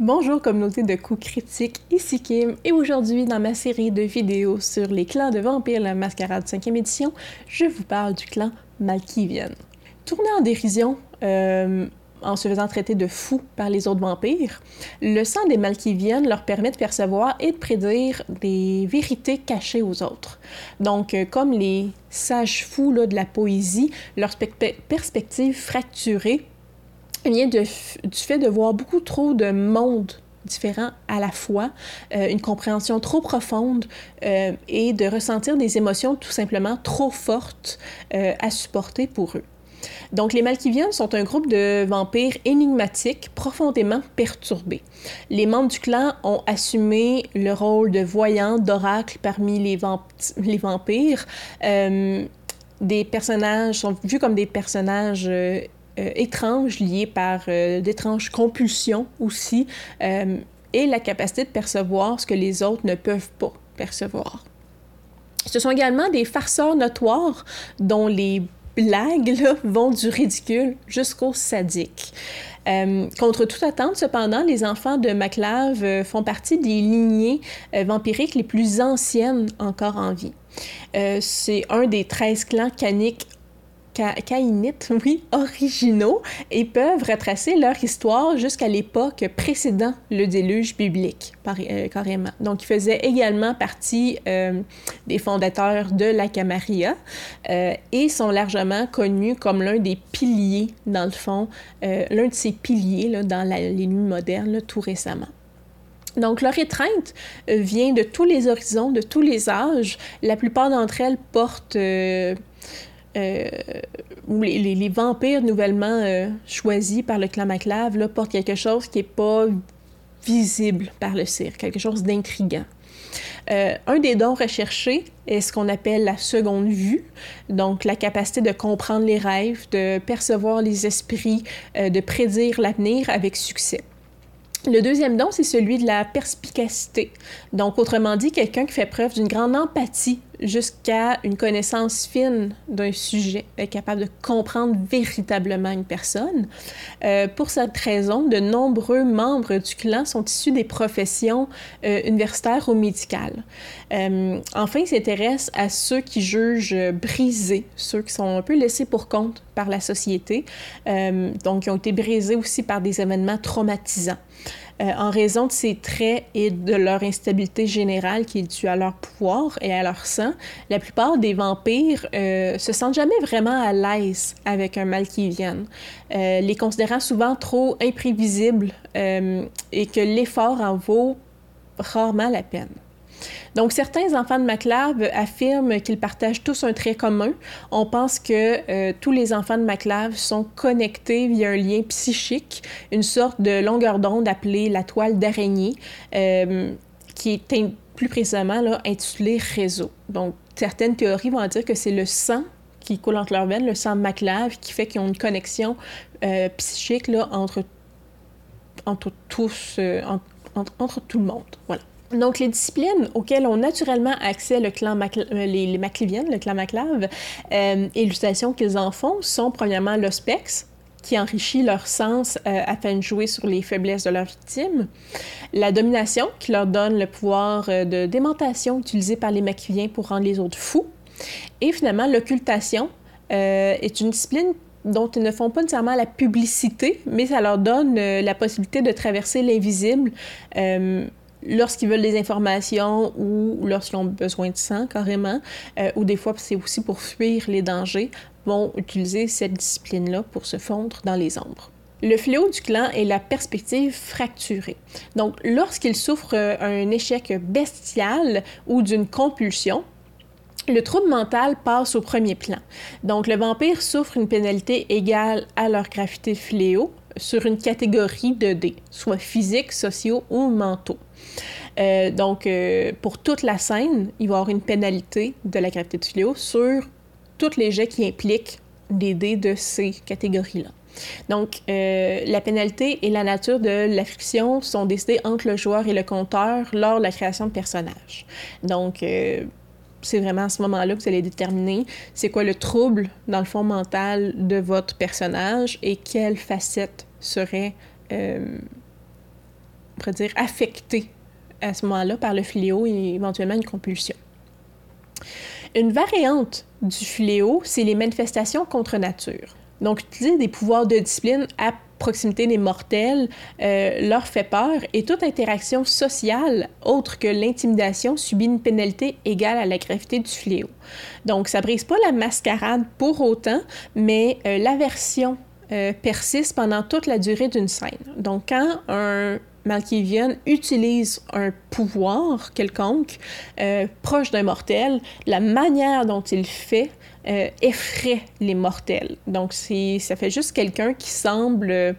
Bonjour communauté de coups critiques, ici Kim, et aujourd'hui dans ma série de vidéos sur les clans de vampires la mascarade 5e édition, je vous parle du clan Malkivian. Tourné en dérision, euh, en se faisant traiter de fous par les autres vampires, le sang des Malkivian leur permet de percevoir et de prédire des vérités cachées aux autres. Donc, euh, comme les sages fous de la poésie, leur perspective fracturée vient de, du fait de voir beaucoup trop de mondes différents à la fois, euh, une compréhension trop profonde euh, et de ressentir des émotions tout simplement trop fortes euh, à supporter pour eux. Donc, les Malkivians sont un groupe de vampires énigmatiques, profondément perturbés. Les membres du clan ont assumé le rôle de voyants, d'oracles parmi les, les vampires. des personnages sont vus comme des personnages étranges liées par euh, d'étranges compulsions aussi, euh, et la capacité de percevoir ce que les autres ne peuvent pas percevoir. Ce sont également des farceurs notoires dont les blagues vont du ridicule jusqu'au sadique. contre toute attente, cependant, les enfants de Maclave font partie des lignées vampiriques les plus anciennes encore en vie. c'est un des 13 clans caniques caïnites, oui, originaux et peuvent retracer leur histoire jusqu'à l'époque précédant le déluge biblique, euh, carrément. Donc, ils faisaient également partie euh, des fondateurs de la Camarilla euh, et sont largement connus comme l'un des piliers, dans le fond, l'un de ces piliers dans les nuits modernes, tout récemment. Donc, leur étreinte vient de tous les horizons, de tous les âges. La plupart d'entre elles portent euh, les, vampires nouvellement euh, choisis par le clan Maclave portent quelque chose qui n'est pas visible par le cirque, quelque chose d'intrigant. Euh, un des dons recherchés est ce qu'on appelle la seconde vue, donc la capacité de comprendre les rêves, de percevoir les esprits, de prédire l'avenir avec succès. Le deuxième don, c'est celui de la perspicacité. Donc, autrement dit, quelqu'un qui fait preuve d'une grande empathie jusqu'à une connaissance fine d'un sujet, est capable de comprendre véritablement une personne. Euh, pour cette raison, de nombreux membres du clan sont issus des professions euh, universitaires ou médicales. Euh, enfin, ils s'intéressent à ceux qui jugent brisés, ceux qui sont un peu laissés pour compte par la société, donc qui ont été brisés aussi par des événements traumatisants. Euh, en raison de ces traits et de leur instabilité générale qui est due à leur pouvoir et à leur sang, la plupart des vampires euh, se sentent jamais vraiment à l'aise avec un mal qui vienne, euh, les considérant souvent trop imprévisibles et que l'effort en vaut rarement la peine. Donc, certains enfants de MacLave affirment qu'ils partagent tous un trait commun. On pense que euh, tous les enfants de MacLave sont connectés via un lien psychique, une sorte de longueur d'onde appelée la toile d'araignée, euh, qui est plus précisément là, intitulée réseau. Donc, certaines théories vont dire que c'est le sang qui coule entre leurs veines, le sang de MacLave, qui fait qu'ils ont une connexion euh, psychique là, entre, entre tous, entre tout le monde. Voilà. Donc, les disciplines auxquelles ont naturellement accès le clan euh, les, Macliviennes, le clan Maclave, euh, et l'utilisation qu'ils en font sont premièrement l'ospex, qui enrichit leur sens euh, afin de jouer sur les faiblesses de leurs victimes, la domination, qui leur donne le pouvoir de démentation utilisé par les Macliviens pour rendre les autres fous, et finalement l'occultation est une discipline dont ils ne font pas nécessairement la publicité, mais ça leur donne la possibilité de traverser l'invisible lorsqu'ils veulent des informations ou lorsqu'ils ont besoin de sang carrément, euh, ou des fois c'est aussi pour fuir les dangers, vont utiliser cette discipline-là pour se fondre dans les ombres. Le fléau du clan est la perspective fracturée. Donc, lorsqu'il souffre euh, un échec bestial ou d'une compulsion, le trouble mental passe au premier plan. Donc, le vampire souffre une pénalité égale à leur gravité fléau sur une catégorie de D, soit physiques, sociaux ou mentaux. Euh, donc, euh, pour toute la scène, il va y avoir une pénalité de la gravité de fléau sur tous les jets qui impliquent des dés de ces catégories-là. Donc, euh, la pénalité et la nature de la friction sont décidées entre le joueur et le compteur lors de la création de personnages. Donc, c'est vraiment à ce moment-là que vous allez déterminer c'est quoi le trouble dans le fond mental de votre personnage et quelle facette serait dire, à ce moment-là par le fléau et éventuellement une compulsion. Une variante du fléau, c'est les manifestations contre nature. Donc, utiliser des pouvoirs de discipline à proximité des mortels euh, leur fait peur et toute interaction sociale autre que l'intimidation subit une pénalité égale à la gravité du fléau. Donc, ça brise pas la mascarade pour autant, mais euh, l'aversion euh, persiste pendant toute la durée d'une scène. Donc, quand un Malkivian utilise un pouvoir quelconque proche d'un mortel, la manière dont il fait euh, effraie les mortels. Donc, ça fait juste quelqu'un qui semble euh,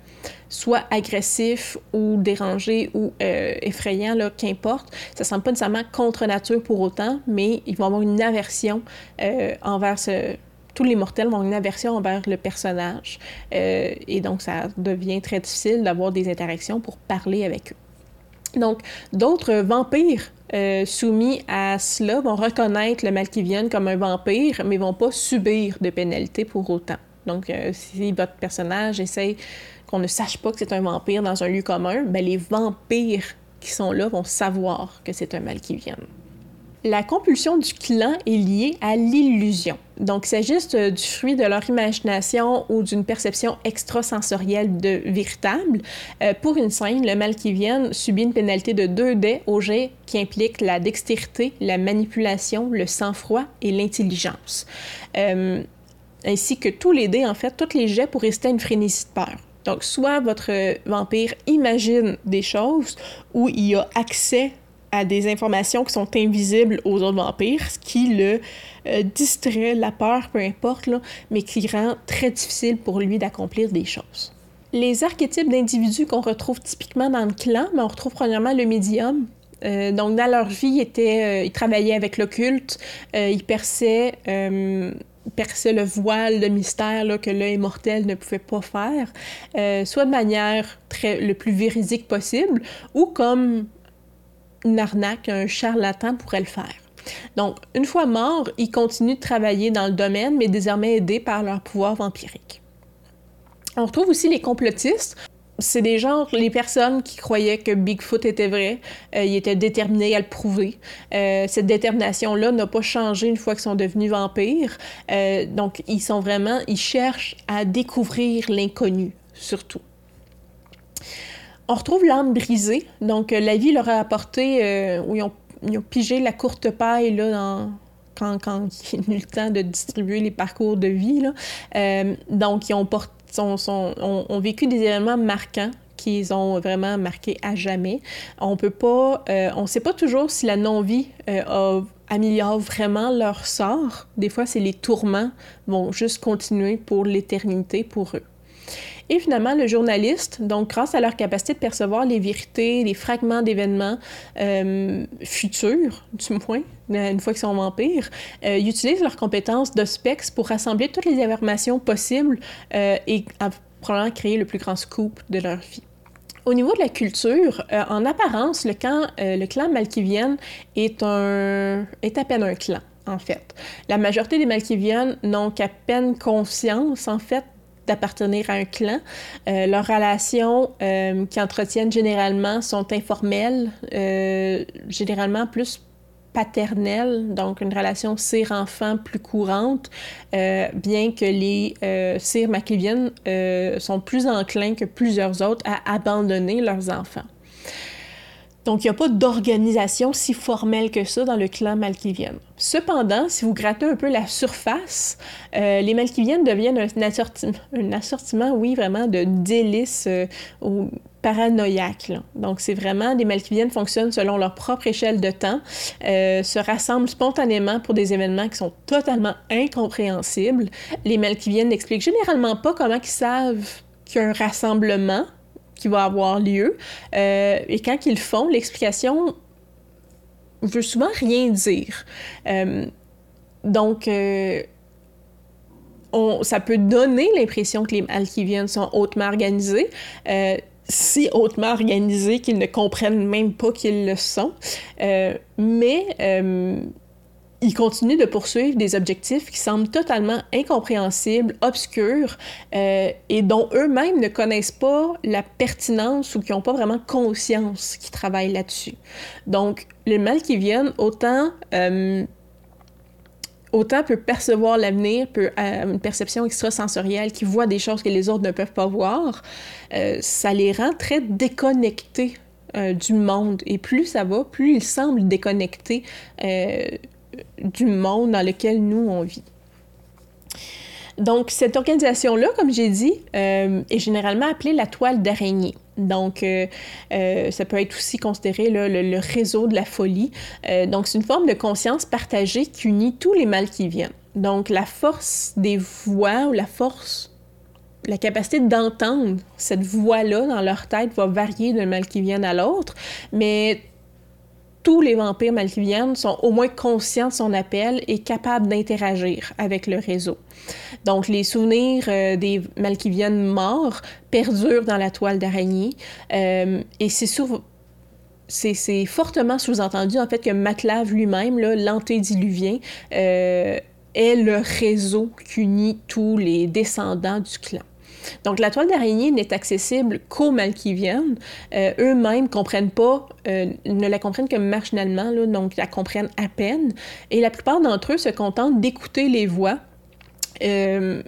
soit agressif ou dérangé ou euh, effrayant, qu'importe. Ça semble pas nécessairement contre nature pour autant, mais ils vont avoir une aversion envers ce... Tous les mortels avoir une aversion envers le personnage. et donc, ça devient très difficile d'avoir des interactions pour parler avec eux. Donc, d'autres vampires euh, soumis à cela vont reconnaître le Malkivian comme un vampire, mais vont pas subir de pénalité pour autant. Donc, euh, si votre personnage essaie qu'on ne sache pas que c'est un vampire dans un lieu commun, ben, les vampires qui sont là vont savoir que c'est un Malkivian. La compulsion du clan est liée à l'illusion. Donc, il s'agit euh, du fruit de leur imagination ou d'une perception extrasensorielle de véritable. Euh, pour une scène, le mal qui vient subit une pénalité de 2 dés au jet qui implique la dextérité, la manipulation, le sang-froid et l'intelligence. Euh, ainsi que tous les dés, en fait, tous les jets pour rester à une frénésie de peur. Donc, soit votre vampire imagine des choses ou il a accès à des informations qui sont invisibles aux autres vampires, ce qui le euh, distrait, la peur, peu importe, mais qui rend très difficile pour lui d'accomplir des choses. Les archétypes d'individus qu'on retrouve typiquement dans le clan, mais on retrouve premièrement le médium. Euh, donc, dans leur vie, ils, étaient, euh, travaillaient avec l'occulte, ils perçaient perçaient le voile de mystère que l'œil mortel ne pouvait pas faire, soit de manière très, le plus véridique possible, ou comme une arnaque, un charlatan pourrait le faire. Donc, une fois mort, ils continuent de travailler dans le domaine, mais désormais aidés par leur pouvoir vampirique. On retrouve aussi les complotistes. C'est des gens, les personnes qui croyaient que Bigfoot était vrai, euh, ils étaient déterminés à le prouver. Euh, cette détermination-là n'a pas changé une fois qu'ils sont devenus vampires. Euh, donc, ils sont vraiment, ils cherchent à découvrir l'inconnu, surtout. On retrouve l'âme brisée. Donc, euh, la vie leur a apporté, euh, où ils ont, pigé la courte paille là, quand, quand il eu le temps de distribuer les parcours de vie. Là. Euh, donc, ils ont, ont, vécu des événements marquants qu'ils ont vraiment marqué à jamais. On peut pas, on sait pas toujours si la non-vie améliore vraiment leur sort. Des fois, c'est les tourments vont juste continuer pour l'éternité pour eux. Et finalement, le journaliste, donc grâce à leur capacité de percevoir les vérités, les fragments d'événements euh, futurs, du moins, une fois qu'ils sont vampires, euh, utilisent leurs compétences de specs pour rassembler toutes les informations possibles euh, et probablement créer le plus grand scoop de leur vie. Au niveau de la culture, en apparence, le, clan, le clan Malkivian est, un, est à peine un clan en fait. La majorité des Malkivians n'ont qu'à peine conscience, en fait, d'appartenir à un clan. Euh, leurs relations euh, qu'ils entretiennent généralement sont informelles, euh, généralement plus paternelles, donc une relation cire-enfant plus courante, bien que les cires macliviennes sont plus enclins que plusieurs autres à abandonner leurs enfants. Donc, il n'y a pas d'organisation si formelle que ça dans le clan Malkivienne. Cependant, si vous grattez un peu la surface, euh, les Malkiviennes deviennent un, assortiment, un assortiment, oui, vraiment de délices euh. Donc, c'est vraiment, les Malkiviennes fonctionnent selon leur propre échelle de temps, euh, se rassemblent spontanément pour des événements qui sont totalement incompréhensibles. Les Malkiviennes n'expliquent généralement pas comment ils savent qu'il rassemblement qui va avoir lieu. Euh, et quand ils font, l'explication veut souvent rien dire. Euh, donc, euh, on, ça peut donner l'impression que les Alkiviens sont hautement organisés, si hautement organisés qu'ils ne comprennent même pas qu'ils le sont. mais ils continuent de poursuivre des objectifs qui semblent totalement incompréhensibles, obscurs, euh, et dont eux-mêmes ne connaissent pas la pertinence ou qui n'ont pas vraiment conscience qu'ils travaillent là-dessus. Donc, le mal qui vient, autant... Euh, autant peut percevoir l'avenir, peut avoir une perception extrasensorielle, qui voit des choses que les autres ne peuvent pas voir, euh, ça les rend très déconnectés du monde. Et plus ça va, plus ils semblent déconnectés du monde dans lequel nous, on vit. Donc, cette organisation-là, comme j'ai dit, euh, est généralement appelée la toile d'araignée. Donc, euh, euh, ça peut être aussi considéré le, réseau de la folie. donc, c'est une forme de conscience partagée qui unit tous les mâles qui viennent. Donc, la force des voix ou la force, la capacité d'entendre cette voix-là dans leur tête va varier d'un mal qui vient à l'autre, mais tous les vampires malkiviennes sont au moins conscients de son appel et capables d'interagir avec le réseau. Donc, les souvenirs euh, des malkiviennes morts perdurent dans la toile d'araignée euh, et c'est c'est fortement sous-entendu en fait que Maclave lui-même, l'antédiluvien, euh, est le réseau qui unit tous les descendants du clan. Donc, la toile d'araignée n'est accessible qu'aux Malkiviennes. Euh, eux-mêmes euh, ne la comprennent que machinalement, là, donc la comprennent à peine. Et la plupart d'entre eux se contentent d'écouter les voix. Euh,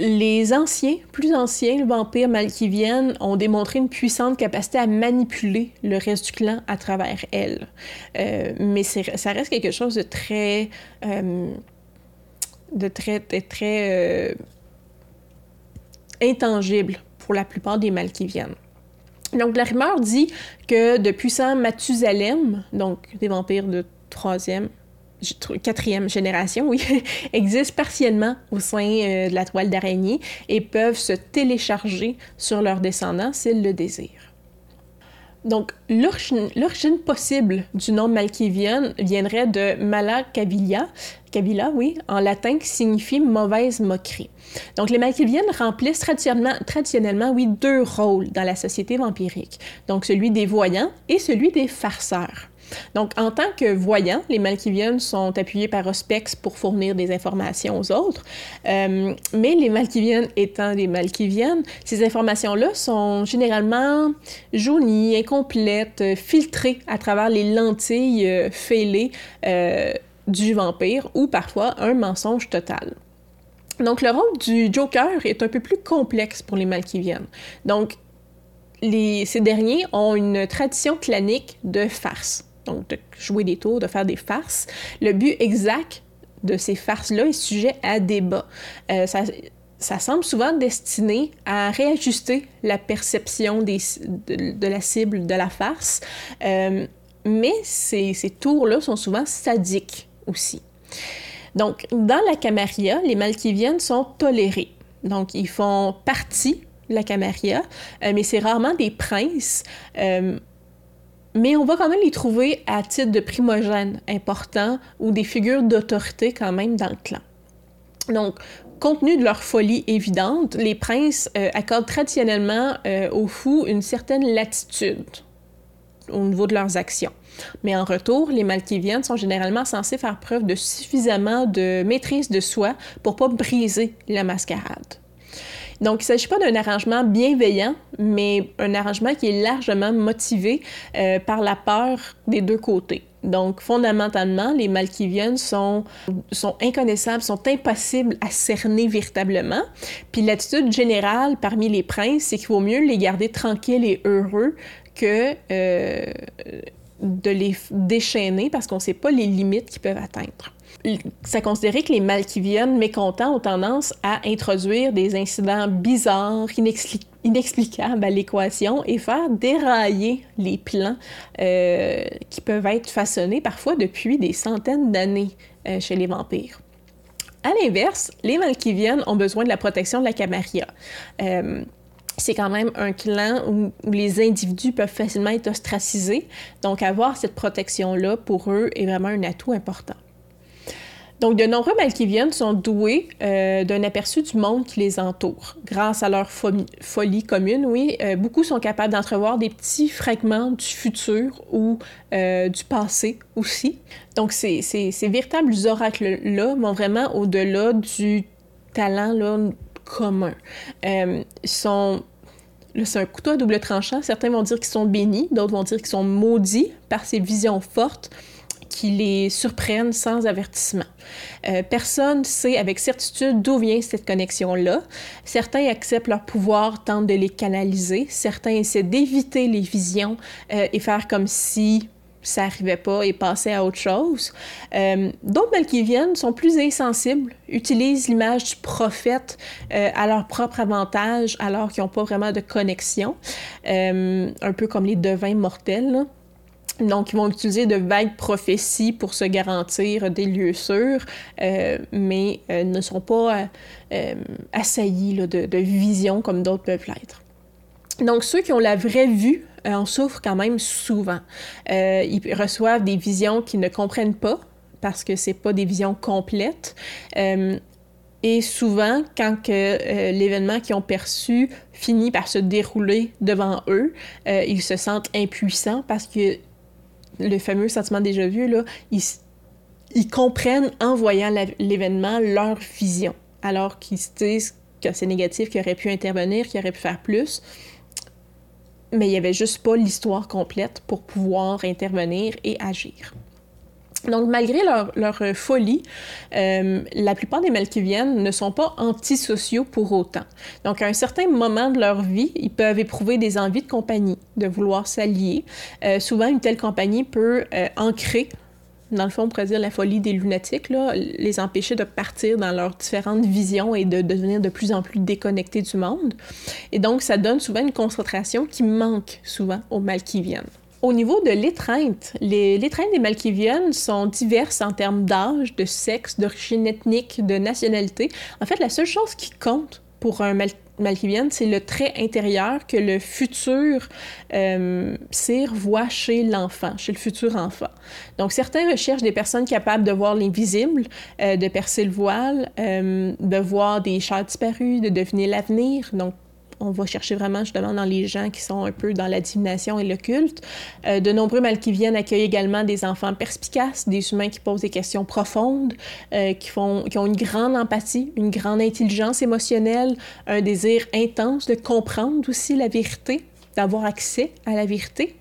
les anciens, plus anciens vampires malkiviennes ont démontré une puissante capacité à manipuler le reste du clan à travers elles. mais ça reste quelque chose de très... de très, très intangible pour la plupart des viennent. Donc, la rumeur dit que de puissants Mathusalem, donc des vampires de troisième, quatrième génération, oui, existent partiellement au sein euh, de la toile d'araignée et peuvent se télécharger sur leurs descendants s'ils le désirent. Donc, l'origine possible du nom Malkivian viendrait de Mala Cavilla, oui, en latin qui signifie mauvaise moquerie. Donc, les Malkiviennes remplissent traditionnellement, traditionnellement, oui, deux rôles dans la société vampirique. Donc, celui des voyants et celui des farceurs. Donc, en tant que voyants, les Malkiviennes sont appuyés par Ospex pour fournir des informations aux autres. Euh, mais les Malkiviennes étant des Malkiviennes, ces informations-là sont généralement jaunies, incomplètes, filtrées à travers les lentilles euh, fêlées euh, du vampire ou parfois un mensonge total. Donc, le rôle du Joker est un peu plus complexe pour les Malkiviennes. Donc, ces derniers ont une tradition clanique de farce donc de jouer des tours, de faire des farces. Le but exact de ces farces-là est sujet à débat. Euh, ça, ça, semble souvent destiné à réajuster la perception de, la cible de la farce, euh, mais ces, tours-là sont souvent sadiques aussi. Donc, dans la Camarilla, les Malkiviennes sont tolérés. Donc, ils font partie de la Camarilla, euh, mais c'est rarement des princes mais on va quand même les trouver à titre de primogènes importants ou des figures d'autorité quand même dans le clan. Donc, compte tenu de leur folie évidente, les princes euh, accordent traditionnellement euh, aux fous une certaine latitude au niveau de leurs actions. Mais en retour, les Malkiviennes sont généralement censés faire preuve de suffisamment de maîtrise de soi pour pas briser la mascarade. Donc, il ne s'agit pas d'un arrangement bienveillant, mais un arrangement qui est largement motivé euh, par la peur des deux côtés. Donc, fondamentalement, les Malkiviennes sont, sont inconnaissables, sont impossibles à cerner véritablement. Puis l'attitude générale parmi les princes, c'est qu'il vaut mieux les garder tranquilles et heureux que euh, de les déchaîner parce qu'on ne sait pas les limites qu'ils peuvent atteindre ça considérait que les Malkiviennes mécontents ont tendance à introduire des incidents bizarres, inexplicables à l'équation et faire dérailler les plans euh, qui peuvent être façonnés parfois depuis des centaines d'années euh, chez les vampires. À l'inverse, les Malkiviennes ont besoin de la protection de la Camarilla. Euh, c'est quand même un clan où, les individus peuvent facilement être ostracisés, donc avoir cette protection-là pour eux est vraiment un atout important. Donc, de nombreux Malkiviens sont doués euh, d'un aperçu du monde qui les entoure. Grâce à leur folie commune, oui, euh, beaucoup sont capables d'entrevoir des petits fragments du futur ou euh, du passé aussi. Donc, ces, véritables oracles-là vont vraiment au-delà du talent commun. c'est un couteau à double tranchant. Certains vont dire qu'ils sont bénis, d'autres vont dire qu'ils sont maudits par ces visions fortes qui les surprennent sans avertissement. Euh, personne sait avec certitude d'où vient cette connexion-là. Certains acceptent leur pouvoir, tentent de les canaliser. Certains essaient d'éviter les visions euh, et faire comme si ça n'arrivait pas et passer à autre chose. Euh, D'autres Malkiviennes sont plus insensibles, utilisent l'image du prophète euh, à leur propre avantage alors qu'ils n'ont pas vraiment de connexion, un peu comme les devins mortels. Donc, ils vont utiliser de vagues prophéties pour se garantir des lieux sûrs, euh, mais ne sont pas assaillis de, visions comme d'autres peuvent l'être. Donc, ceux qui ont la vraie vue euh, en souffrent quand même souvent. Euh, ils reçoivent des visions qu'ils ne comprennent pas parce que c'est pas des visions complètes. Euh, et souvent, quand que l'événement qu'ils ont perçu finit par se dérouler devant eux, ils se sentent impuissants parce que le fameux sentiment déjà vu, là, ils, comprennent en voyant l'événement leur vision, alors qu'ils se disent que c'est négatif, qu'ils auraient pu intervenir, qu'ils auraient pu faire plus mais il n'y avait juste pas l'histoire complète pour pouvoir intervenir et agir. Donc, malgré leur, leur folie, euh, la plupart des Malkiviennes ne sont pas antisociaux pour autant. Donc, à un certain moment de leur vie, ils peuvent éprouver des envies de compagnie, de vouloir s'allier. Euh, souvent, une telle compagnie peut euh, ancrer dans le fond, on pourrait dire la folie des lunatiques, les empêcher de partir dans leurs différentes visions et de, devenir de plus en plus déconnectés du monde. Et donc, ça donne souvent une concentration qui manque souvent aux Malkiviennes. Au niveau de l'étreinte, les l'étreinte des Malkiviennes sont diverses en termes d'âge, de sexe, d'origine ethnique, de nationalité. En fait, la seule chose qui compte pour un Mal c'est le trait intérieur que le futur euh, voit chez l'enfant, chez le futur enfant. Donc, certains recherchent des personnes capables de voir l'invisible, euh, de percer le voile, euh, de voir des chats disparus, de deviner l'avenir. Donc, on va chercher vraiment justement dans les gens qui sont un peu dans la divination et l'occulte. Euh, de nombreux Malkiviennes accueillent également des enfants perspicaces, des humains qui posent des questions profondes, euh, qui, font, qui ont une grande empathie, une grande intelligence émotionnelle, un désir intense de comprendre aussi la vérité, d'avoir accès à la vérité.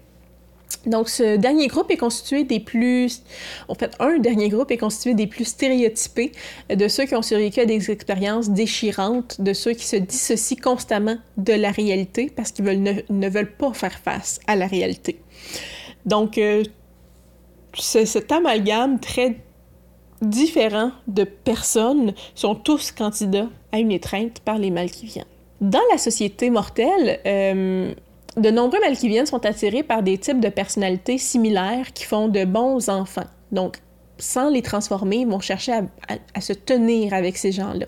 Donc, ce dernier groupe est constitué des plus. En fait, un dernier groupe est constitué des plus stéréotypés, de ceux qui ont survécu à des expériences déchirantes, de ceux qui se dissocient constamment de la réalité parce qu'ils ne, veulent pas faire face à la réalité. Donc, euh, cet amalgame très différent de personnes sont tous candidats à une étreinte par les mal qui viennent. Dans la société mortelle, euh, de nombreux Malkiviens sont attirés par des types de personnalités similaires qui font de bons enfants. Donc, sans les transformer, ils vont chercher à, se tenir avec ces gens-là.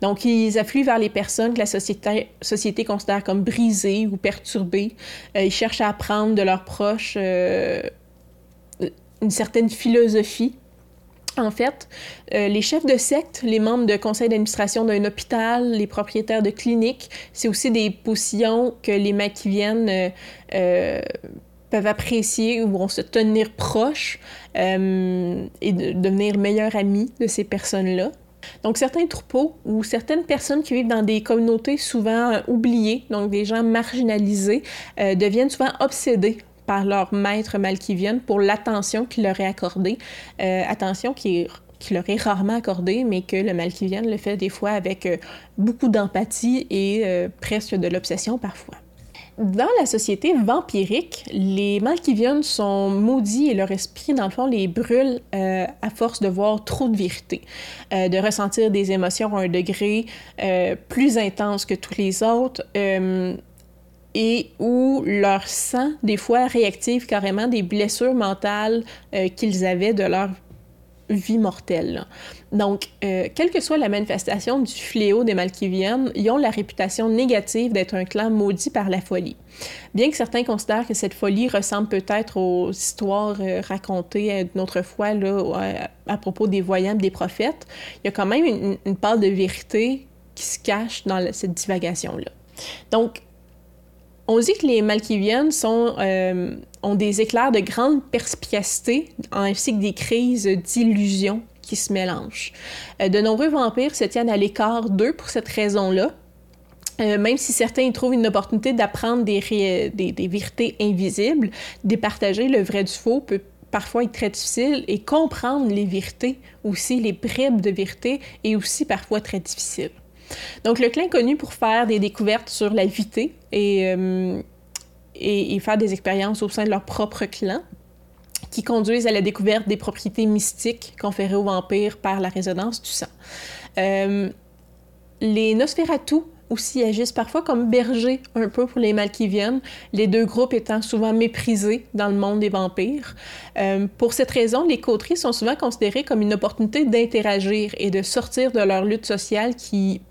Donc, ils affluent vers les personnes que la société, société considère comme brisées ou perturbées. Euh, ils cherchent à apprendre de leurs proches euh, une certaine philosophie en fait, euh, les chefs de secte, les membres de conseil d'administration d'un hôpital, les propriétaires de cliniques, c'est aussi des positions que les Machiaviennes euh, euh, peuvent apprécier ou vont se tenir proches et de devenir meilleurs amis de ces personnes-là. Donc, certains troupeaux ou certaines personnes qui vivent dans des communautés souvent oubliées, donc des gens marginalisés, deviennent souvent obsédés par leur maître Malkivienne pour l'attention qu'il leur est accordée. Euh, attention qui, leur est rarement accordée, mais que le Malkivienne le fait des fois avec euh, beaucoup d'empathie et euh, presque de l'obsession parfois. Dans la société vampirique, les Malkiviennes sont maudits et leur esprit, dans le fond, les brûle à force de voir trop de vérité, de ressentir des émotions à un degré plus intense que tous les autres et où leur sang, des fois, réactive carrément des blessures mentales euh, qu'ils avaient de leur vie mortelle. Donc, euh, quelle que soit la manifestation du fléau des Malkiviennes, ils ont la réputation négative d'être un clan maudit par la folie. Bien que certains considèrent que cette folie ressemble peut-être aux histoires euh, racontées une autre fois à, propos des voyants des prophètes, il y a quand même une, une part de vérité qui se cache dans cette divagation-là. Donc, on dit que les Malkiviennes sont, euh, ont des éclairs de grande perspicacité ainsi que des crises d'illusion qui se mélangent. Euh, de nombreux vampires se tiennent à l'écart d'eux pour cette raison-là. Euh, même si certains y trouvent une opportunité d'apprendre des, des, vérités invisibles, départager le vrai du faux peut parfois être très difficile et comprendre les vérités aussi, les bribes de vérité, est aussi parfois très difficile. Donc, le clan est connu pour faire des découvertes sur la vité euh, et, et, faire des expériences au sein de leur propre clan qui conduisent à la découverte des propriétés mystiques conférées aux vampires par la résonance du sang. Euh, les Nosferatu aussi agissent parfois comme bergers un peu pour les Malkiviennes, les deux groupes étant souvent méprisés dans le monde des vampires. Euh, pour cette raison, les coteries sont souvent considérées comme une opportunité d'interagir et de sortir de leur lutte sociale qui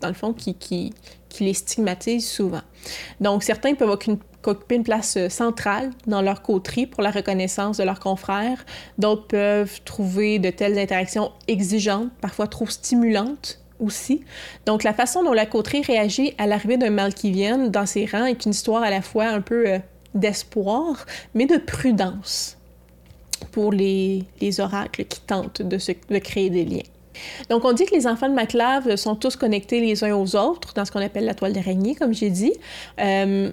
dans le fond, qui, les stigmatisent souvent. Donc, certains peuvent occuper une place euh, centrale dans leur coterie pour la reconnaissance de leurs confrères. D'autres peuvent trouver de telles interactions exigeantes, parfois trop stimulantes aussi. Donc, la façon dont la coterie réagit à l'arrivée d'un mal qui vient dans ses rangs est une histoire à la fois un peu euh, d'espoir, mais de prudence pour les, les oracles qui tentent de créer des liens. Donc, on dit que les enfants de Maclave sont tous connectés les uns aux autres dans ce qu'on appelle la toile d'araignée, comme j'ai dit. Euh,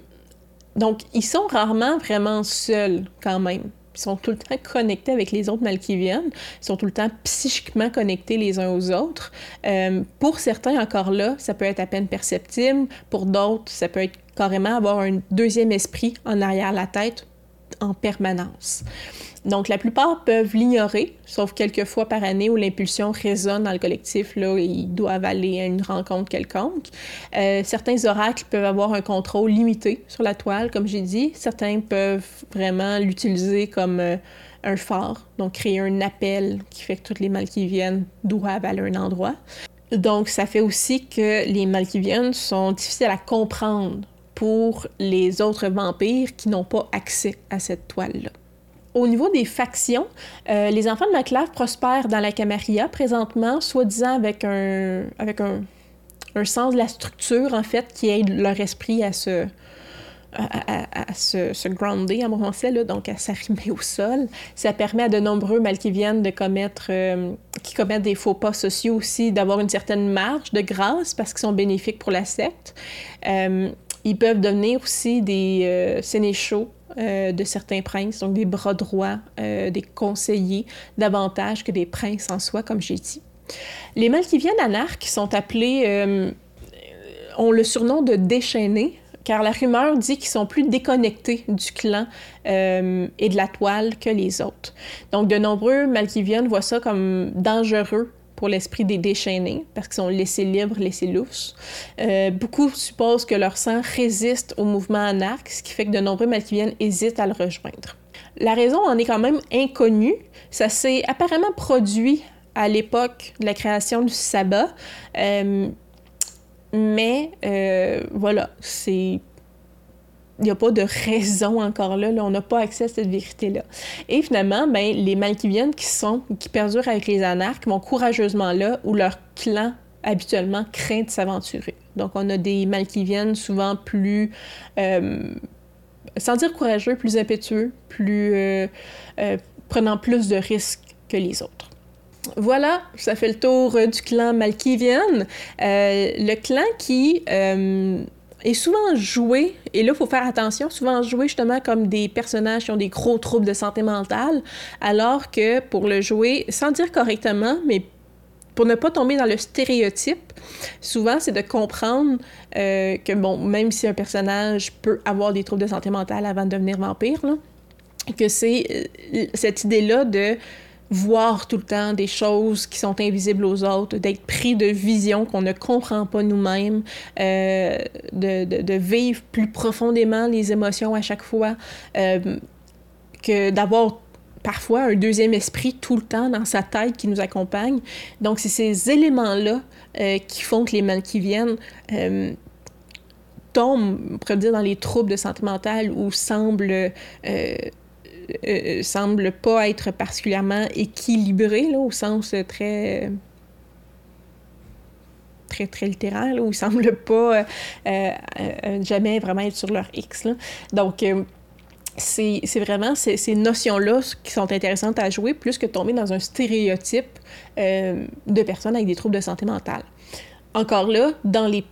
donc, ils sont rarement vraiment seuls quand même. Ils sont tout le temps connectés avec les autres Malkiviennes. Ils sont tout le temps psychiquement connectés les uns aux autres. Euh, pour certains, encore là, ça peut être à peine perceptible. Pour d'autres, ça peut être carrément avoir un deuxième esprit en arrière la tête en permanence. Donc, la plupart peuvent l'ignorer, sauf quelques fois par année où l'impulsion résonne dans le collectif, là, ils doivent aller à une rencontre quelconque. Euh, certains oracles peuvent avoir un contrôle limité sur la toile, comme j'ai dit. Certains peuvent vraiment l'utiliser comme euh, un phare, donc créer un appel qui fait que toutes les mal qui viennent doivent aller à un endroit. Donc, ça fait aussi que les mal qui viennent sont difficiles à comprendre pour les autres vampires qui n'ont pas accès à cette toile-là. Au niveau des factions, euh, les enfants de Maclave prospèrent dans la Camarilla présentement, soi-disant avec un, avec un, un, sens de la structure, en fait, qui aide leur esprit à se, à, à, se, grounder en français, là, donc à s'arrimer au sol. Ça permet à de nombreux Malkiviennes de commettre, euh, qui commettent des faux pas sociaux aussi, d'avoir une certaine marge de grâce parce qu'ils sont bénéfiques pour la secte. Euh, ils peuvent devenir aussi des sénéchaux euh, de certains princes, donc des bras droits, euh, des conseillers, davantage que des princes en soi, comme j'ai dit. Les viennent anarques sont appelés, euh, ont le surnom de déchaînés, car la rumeur dit qu'ils sont plus déconnectés du clan et de la toile que les autres. Donc, de nombreux Malkiviennes voient ça comme dangereux pour l'esprit des déchaînés, parce qu'ils sont laissés libres, laissés lousses. Euh, beaucoup supposent que leur sang résiste au mouvement anarque, ce qui fait que de nombreux Malkiviennes hésitent à le rejoindre. La raison en est quand même inconnue. Ça s'est apparemment produit à l'époque de la création du sabbat, euh, mais euh, voilà, c'est il n'y a pas de raison encore là, on n'a pas accès à cette vérité-là. Et finalement, ben, les Malkiviennes qui sont, qui perdurent avec les anarques vont courageusement là où leur clan habituellement craint de s'aventurer. Donc on a des Malkiviennes souvent plus, euh, sans dire courageux, plus impétueux, plus euh, euh, prenant plus de risques que les autres. Voilà, ça fait le tour du clan Malkivienne. le clan qui est souvent joué, et là, il faut faire attention, souvent joué justement comme des personnages qui ont des gros troubles de santé mentale, alors que pour le jouer, sans dire correctement, mais pour ne pas tomber dans le stéréotype, souvent, c'est de comprendre euh, que, bon, même si un personnage peut avoir des troubles de santé mentale avant de devenir vampire, là, que c'est euh, cette idée-là de voir tout le temps des choses qui sont invisibles aux autres, d'être pris de visions qu'on ne comprend pas nous-mêmes, euh, de, de, vivre plus profondément les émotions à chaque fois, euh, que d'avoir parfois un deuxième esprit tout le temps dans sa tête qui nous accompagne. Donc, c'est ces éléments-là euh, qui font que les Malkiviennes euh, tombent, on pourrait dire, dans les troubles de santé mentale ou semblent, euh, semblent pas être particulièrement équilibrés, là, au sens très très, très littéral, où ils semblent pas jamais vraiment être sur leur X. Là. Donc, c'est vraiment ces, notions-là qui sont intéressantes à jouer, plus que tomber dans un stéréotype euh, de personnes avec des troubles de santé mentale. Encore là, dans les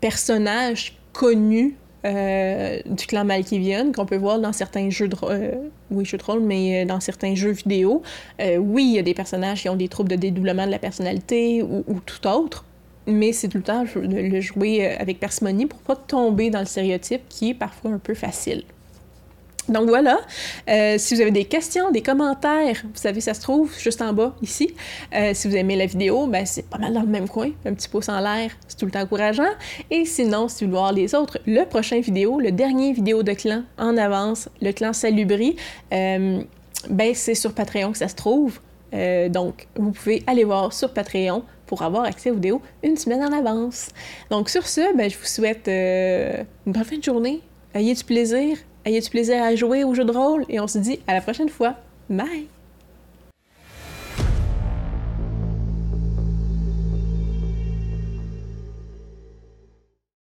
personnages connus euh, du clan Malkivian, qu'on peut voir dans certains jeux de euh, oui, jeux de rôle, mais dans certains jeux vidéo, oui, il y a des personnages qui ont des troubles de dédoublement de la personnalité ou, ou tout autre, mais c'est tout le temps de le jouer avec parcimonie pour pas tomber dans le stéréotype qui est parfois un peu facile. Donc voilà, euh, si vous avez des questions, des commentaires, vous savez, ça se trouve juste en bas, ici. Euh, si vous aimez la vidéo, ben, c'est pas mal dans le même coin. Un petit pouce en l'air, c'est tout le temps encourageant. Et sinon, si vous voulez voir les autres, le prochain vidéo, le dernier vidéo de clan en avance, le clan Salubri, euh, ben, c'est sur Patreon que ça se trouve. donc, vous pouvez aller voir sur Patreon pour avoir accès aux vidéos une semaine en avance. Donc sur ce, ben, je vous souhaite une bonne fin de journée. Ayez du plaisir Ayez du plaisir à jouer au jeu de rôle? Et on se dit à la prochaine fois. Bye!